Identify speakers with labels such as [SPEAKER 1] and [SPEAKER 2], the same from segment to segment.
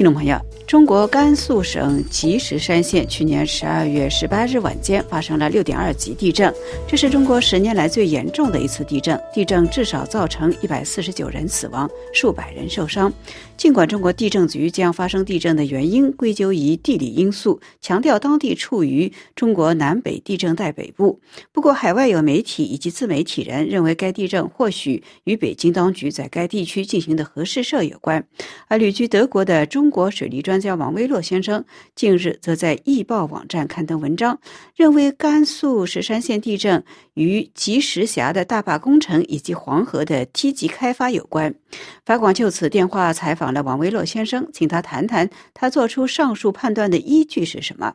[SPEAKER 1] किनभने 中国甘肃省积石山县去年十二月十八日晚间发生了六点二级地震，这是中国十年来最严重的一次地震。地震至少造成一百四十九人死亡，数百人受伤。尽管中国地震局将发生地震的原因归咎于地理因素，强调当地处于中国南北地震带北部，不过海外有媒体以及自媒体人认为该地震或许与北京当局在该地区进行的核试射有关。而旅居德国的中国水利专家王威洛先生近日则在易报网站刊登文章，认为甘肃石山县地震与积石峡的大坝工程以及黄河的梯级开发有关。法广就此电话采访。了王维洛先生，请他谈谈他做出上述判断的依据是什么。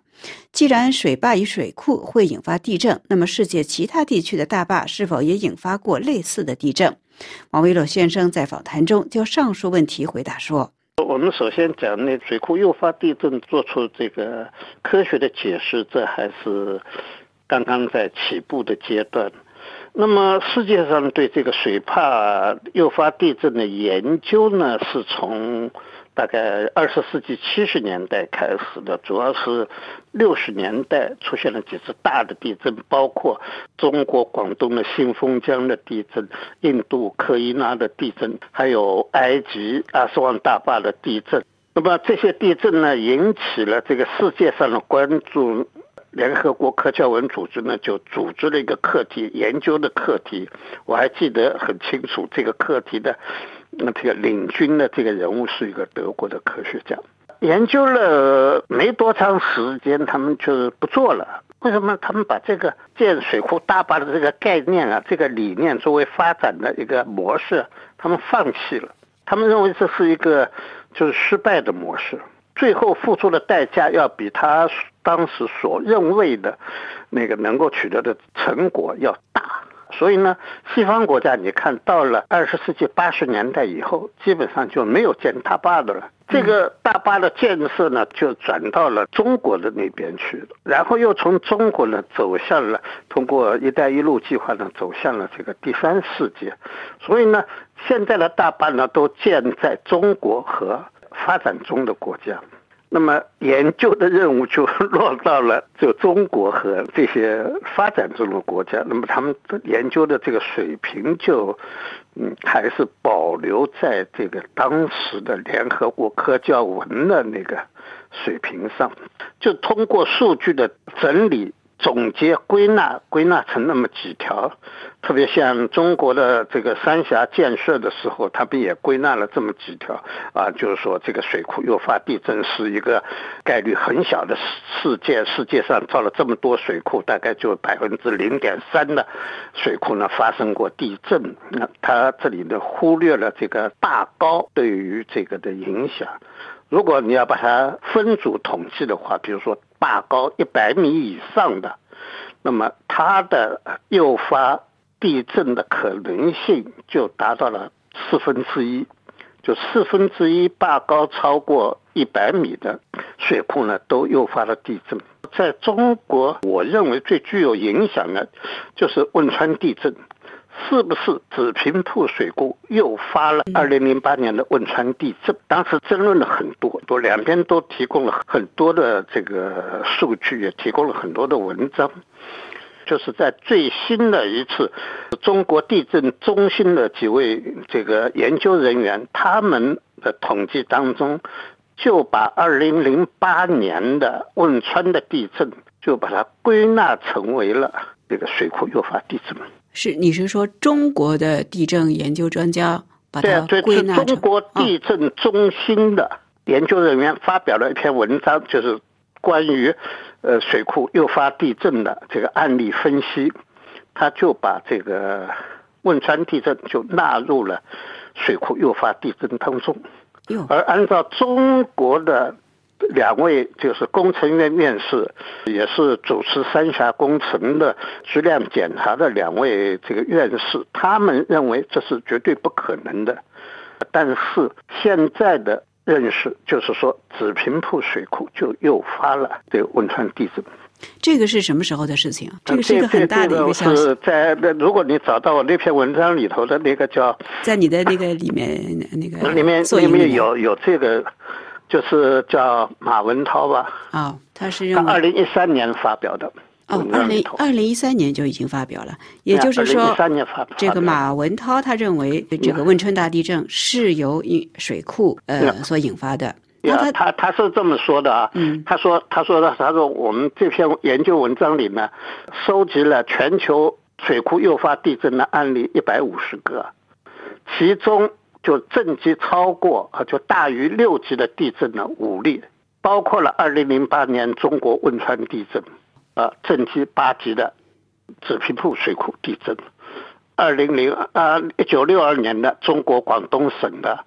[SPEAKER 1] 既然水坝与水库会引发地震，那么世界其他地区的大坝是否也引发过类似的地震？王维洛先生在访谈中就上述问题回答说：“
[SPEAKER 2] 我们首先讲那水库诱发地震，做出这个科学的解释，这还是刚刚在起步的阶段。”那么，世界上对这个水坝诱发地震的研究呢，是从大概二十世纪七十年代开始的。主要是六十年代出现了几次大的地震，包括中国广东的新丰江的地震、印度科伊拉的地震，还有埃及阿斯旺大坝的地震。那么这些地震呢，引起了这个世界上的关注。联合国科教文组织呢，就组织了一个课题研究的课题，我还记得很清楚。这个课题的那这个领军的这个人物是一个德国的科学家。研究了没多长时间，他们就不做了。为什么？他们把这个建水库大坝的这个概念啊，这个理念作为发展的一个模式，他们放弃了。他们认为这是一个就是失败的模式。最后付出的代价要比他当时所认为的，那个能够取得的成果要大，所以呢，西方国家你看到了二十世纪八十年代以后，基本上就没有建大坝的了。这个大坝的建设呢，就转到了中国的那边去了，然后又从中国呢走向了通过“一带一路”计划呢走向了这个第三世界，所以呢，现在的大坝呢都建在中国和。发展中的国家，那么研究的任务就 落到了就中国和这些发展中的国家，那么他们研究的这个水平就，嗯，还是保留在这个当时的联合国科教文的那个水平上，就通过数据的整理。总结归纳归纳成那么几条，特别像中国的这个三峡建设的时候，他们也归纳了这么几条啊，就是说这个水库诱发地震是一个概率很小的事件，世界上造了这么多水库，大概就百分之零点三的水库呢发生过地震。那他这里呢忽略了这个大高对于这个的影响。如果你要把它分组统计的话，比如说坝高一百米以上的，那么它的诱发地震的可能性就达到了四分之一，就四分之一坝高超过一百米的水库呢，都诱发了地震。在中国，我认为最具有影响的，就是汶川地震。是不是紫坪铺水库诱发了二零零八年的汶川地震？当时争论了很多，多两边都提供了很多的这个数据，也提供了很多的文章。就是在最新的一次中国地震中心的几位这个研究人员他们的统计当中，就把二零零八年的汶川的地震就把它归纳成为了这个水库诱发地震。
[SPEAKER 1] 是，你是说中国的地震研究专家把它归纳
[SPEAKER 2] 成？中国地震中心的研究人员发表了一篇文章，就是关于呃水库诱发地震的这个案例分析，他就把这个汶川地震就纳入了水库诱发地震当中，而按照中国的。两位就是工程院院士，也是主持三峡工程的质量检查的两位这个院士，他们认为这是绝对不可能的。但是现在的认识就是说，紫坪铺水库就诱发了这个汶川地震。
[SPEAKER 1] 这个是什么时候的事情啊？这个是一个很大的一个消
[SPEAKER 2] 息。在那，如果你找到我那篇文章里头的那个叫，
[SPEAKER 1] 在你的那个里面那个
[SPEAKER 2] 里面里面有有这个。就是叫马文涛吧？
[SPEAKER 1] 啊，他是
[SPEAKER 2] 他二零一三年发表的。
[SPEAKER 1] 哦，二零二零一三年就已经发表了，也就是说，这个马文涛他认为这个汶川大地震是由水库呃所引发的。
[SPEAKER 2] 他他是这么说的啊，嗯他说他说的他说我们这篇研究文章里面收集了全球水库诱发地震的案例一百五十个，其中就震级超过啊就大于六级的地震呢五例，包括了二零零八年中国汶川地震。啊，震级八级的紫坪铺水库地震，二零零啊一九六二年的中国广东省的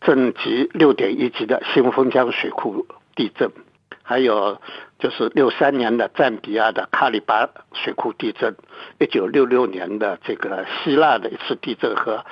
[SPEAKER 2] 震级六点一级的新丰江水库地震，还有就是六三年的赞比亚的卡里巴水库地震，一九六六年的这个希腊的一次地震和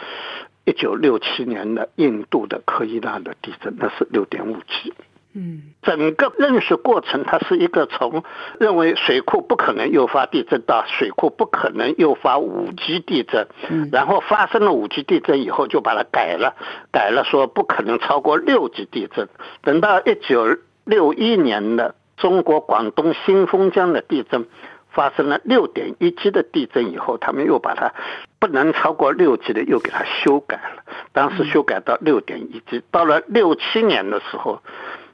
[SPEAKER 2] 一九六七年的印度的科伊纳的地震，那是六点五级。
[SPEAKER 1] 嗯，
[SPEAKER 2] 整个认识过程，它是一个从认为水库不可能诱发地震到水库不可能诱发五级地震，
[SPEAKER 1] 嗯，
[SPEAKER 2] 然后发生了五级地震以后就把它改了，改了说不可能超过六级地震。等到一九六一年的中国广东新丰江的地震发生了六点一级的地震以后，他们又把它不能超过六级的又给它修改了，当时修改到六点一级，到了六七年的时候。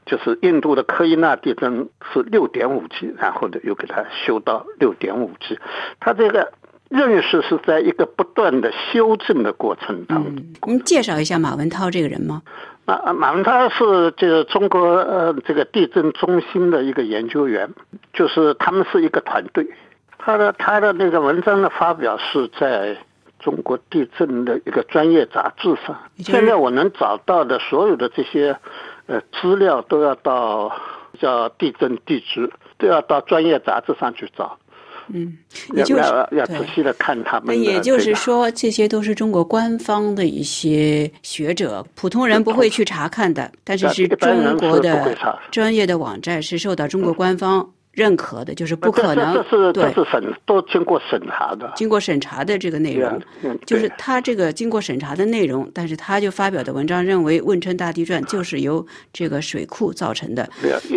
[SPEAKER 2] 就是印度的科伊纳地震是六点五级，然后呢又给它修到六点五级，它这个认识是在一个不断的修正的过程当中。
[SPEAKER 1] 您介绍一下马文涛这个人吗？
[SPEAKER 2] 马马文涛是这个中国呃这个地震中心的一个研究员，就是他们是一个团队。他的他的那个文章的发表是在中国地震的一个专业杂志上。现在我能找到的所有的这些。呃，资料都要到叫地震地质，都要到专业杂志上去找。
[SPEAKER 1] 嗯，也就是
[SPEAKER 2] 要仔细的看他们。
[SPEAKER 1] 也就是说，这些都是中国官方的一些学者，普通人不会去查看的。但是是中国的专业的网站是受到中国官方。认可的就是不可能，
[SPEAKER 2] 这是这是审都经过审查的，
[SPEAKER 1] 经过审查的这个内容，就是他这个经过审查的内容，但是他就发表的文章认为汶川大地震就是由这个水库造成的。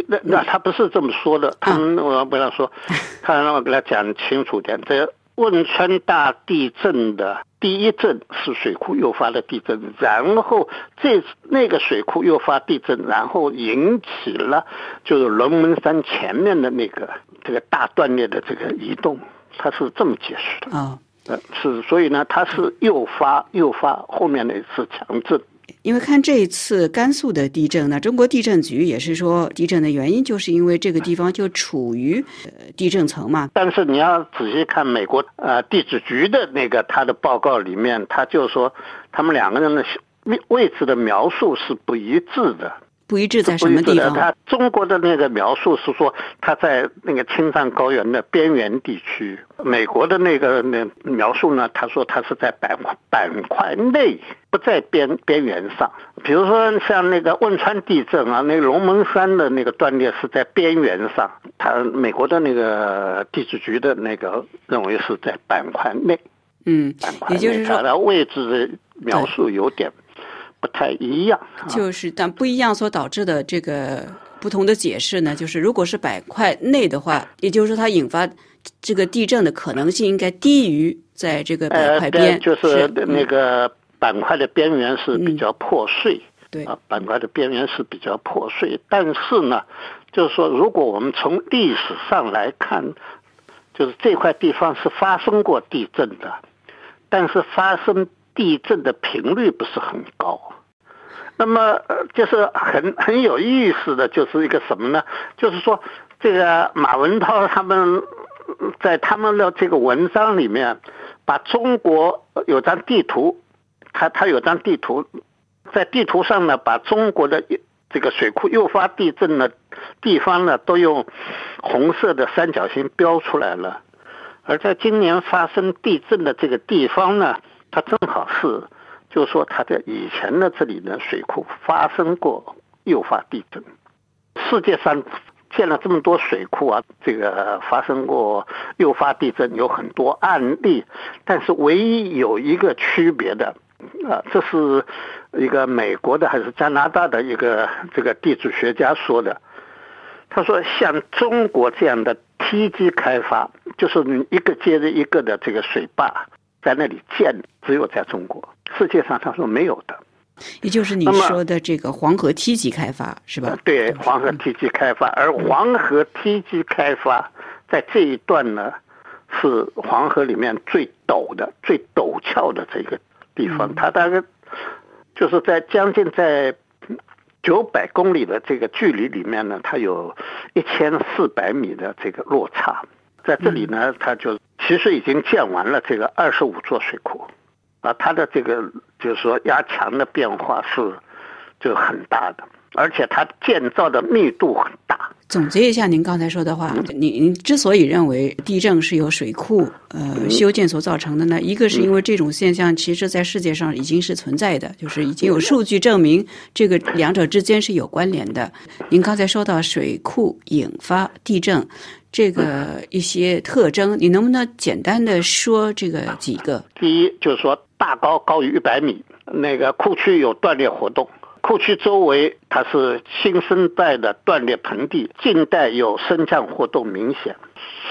[SPEAKER 2] 那那他不是这么说的，他我要跟他说，他让我给他讲清楚点，这汶川大地震的。第一震是水库诱发的地震，然后这那个水库诱发地震，然后引起了就是龙门山前面的那个这个大断裂的这个移动，它是这么解释的
[SPEAKER 1] 啊，
[SPEAKER 2] 呃是，所以呢，它是诱发诱发后面的一次强震。
[SPEAKER 1] 因为看这一次甘肃的地震呢，中国地震局也是说，地震的原因就是因为这个地方就处于呃地震层嘛。
[SPEAKER 2] 但是你要仔细看美国呃地质局的那个他的报告里面，他就说他们两个人的位位置的描述是不一致的。
[SPEAKER 1] 不一致在什么地方？
[SPEAKER 2] 他中国的那个描述是说他在那个青藏高原的边缘地区，美国的那个那描述呢？他说他是在板块板块内，不在边边缘上。比如说像那个汶川地震啊，那龙门山的那个断裂是在边缘上，他美国的那个地质局的那个认为是在板块内。
[SPEAKER 1] 嗯，也就是说，
[SPEAKER 2] 它的位置的描述有点。不太一样，
[SPEAKER 1] 就是但不一样所导致的这个不同的解释呢，就是如果是板块内的话，也就是说它引发这个地震的可能性应该低于在这个板块边，
[SPEAKER 2] 就是那个板块的边缘是比较破碎，
[SPEAKER 1] 对。
[SPEAKER 2] 啊，板块的边缘是比较破碎，但是呢，就是说如果我们从历史上来看，就是这块地方是发生过地震的，但是发生。地震的频率不是很高，那么就是很很有意思的就是一个什么呢？就是说，这个马文涛他们在他们的这个文章里面，把中国有张地图，他他有张地图，在地图上呢，把中国的这个水库诱发地震的地方呢，都用红色的三角形标出来了，而在今年发生地震的这个地方呢。它正好是，就是说，它在以前的这里的水库发生过诱发地震。世界上建了这么多水库啊，这个发生过诱发地震有很多案例，但是唯一有一个区别的，啊，这是一个美国的还是加拿大的一个这个地质学家说的。他说，像中国这样的梯级开发，就是你一个接着一个的这个水坝在那里建，只有在中国，世界上他说没有的。
[SPEAKER 1] 也就是你说的这个黄河梯级开发是吧？
[SPEAKER 2] 对，黄河梯级开发，而黄河梯级开发在这一段呢，是黄河里面最陡的、最陡峭的这个地方，它大概就是在将近在。九百公里的这个距离里面呢，它有一千四百米的这个落差，在这里呢，它就其实已经建完了这个二十五座水库，啊，它的这个就是说压强的变化是就很大的，而且它建造的密度很大。
[SPEAKER 1] 总结一下您刚才说的话，您您之所以认为地震是由水库呃修建所造成的呢，一个是因为这种现象其实在世界上已经是存在的，就是已经有数据证明这个两者之间是有关联的。您刚才说到水库引发地震这个一些特征，你能不能简单的说这个几个？
[SPEAKER 2] 第一就是说大高高于一百米，那个库区有断裂活动。库区周围它是新生代的断裂盆地，近代有升降活动明显。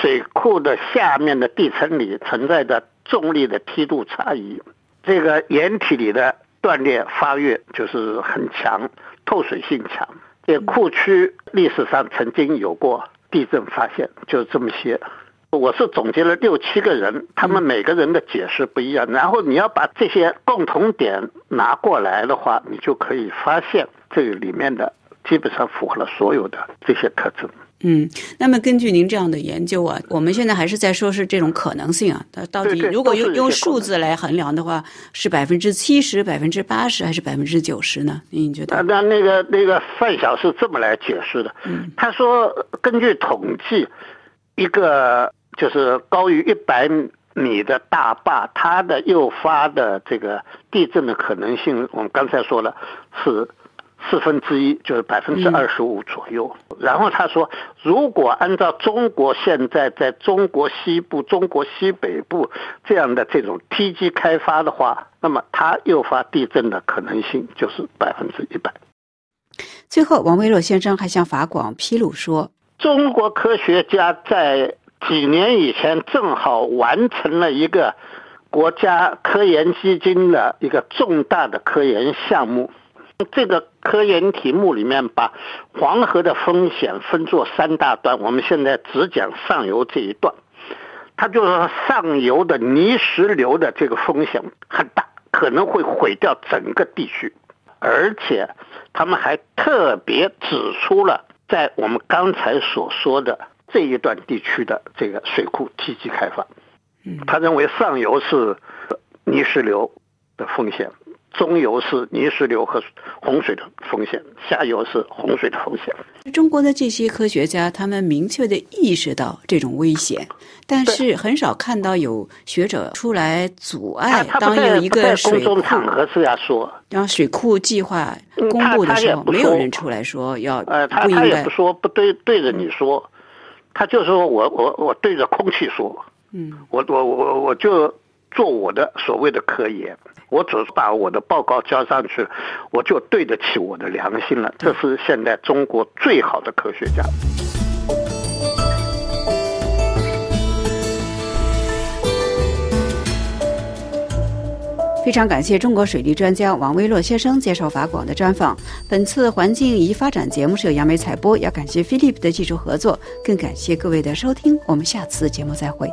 [SPEAKER 2] 水库的下面的地层里存在着重力的梯度差异，这个岩体里的断裂发育就是很强，透水性强。这库区历史上曾经有过地震发现，就这么些。我是总结了六七个人，他们每个人的解释不一样。然后你要把这些共同点拿过来的话，你就可以发现这个里面的基本上符合了所有的这些特征。
[SPEAKER 1] 嗯，那么根据您这样的研究啊，我们现在还是在说是这种可能性啊。它到底如果用用数字来衡量的话，是百分之七十、百分之八十还是百分之九十呢？您觉得？
[SPEAKER 2] 那那个那个范晓是这么来解释的。
[SPEAKER 1] 嗯，
[SPEAKER 2] 他说根据统计，一个。就是高于一百米的大坝，它的诱发的这个地震的可能性，我们刚才说了是四分之一，就是百分之二十五左右。然后他说，如果按照中国现在在中国西部、中国西北部这样的这种梯级开发的话，那么它诱发地震的可能性就是百分之一百。
[SPEAKER 1] 最后，王维洛先生还向法广披露说，
[SPEAKER 2] 中国科学家在。几年以前，正好完成了一个国家科研基金的一个重大的科研项目。这个科研题目里面把黄河的风险分作三大段，我们现在只讲上游这一段。它就是上游的泥石流的这个风险很大，可能会毁掉整个地区。而且他们还特别指出了，在我们刚才所说的。这一段地区的这个水库积极开发，他认为上游是泥石流的风险，中游是泥石流和洪水的风险，下游是洪水的风险。
[SPEAKER 1] 中国的这些科学家，他们明确的意识到这种危险，但是很少看到有学者出来阻碍。当有一个水库
[SPEAKER 2] 场合是要说，
[SPEAKER 1] 让水库计划公布的时候，没有人出来说要
[SPEAKER 2] 呃，他他也不说不对，对着你说。他就说我我我对着空气说，
[SPEAKER 1] 嗯，
[SPEAKER 2] 我我我我就做我的所谓的科研，我只是把我的报告交上去，我就对得起我的良心了。这是现在中国最好的科学家。
[SPEAKER 1] 非常感谢中国水利专家王威洛先生接受法广的专访。本次环境与发展节目是由杨梅采播，要感谢 Philip 的技术合作，更感谢各位的收听。我们下次节目再会。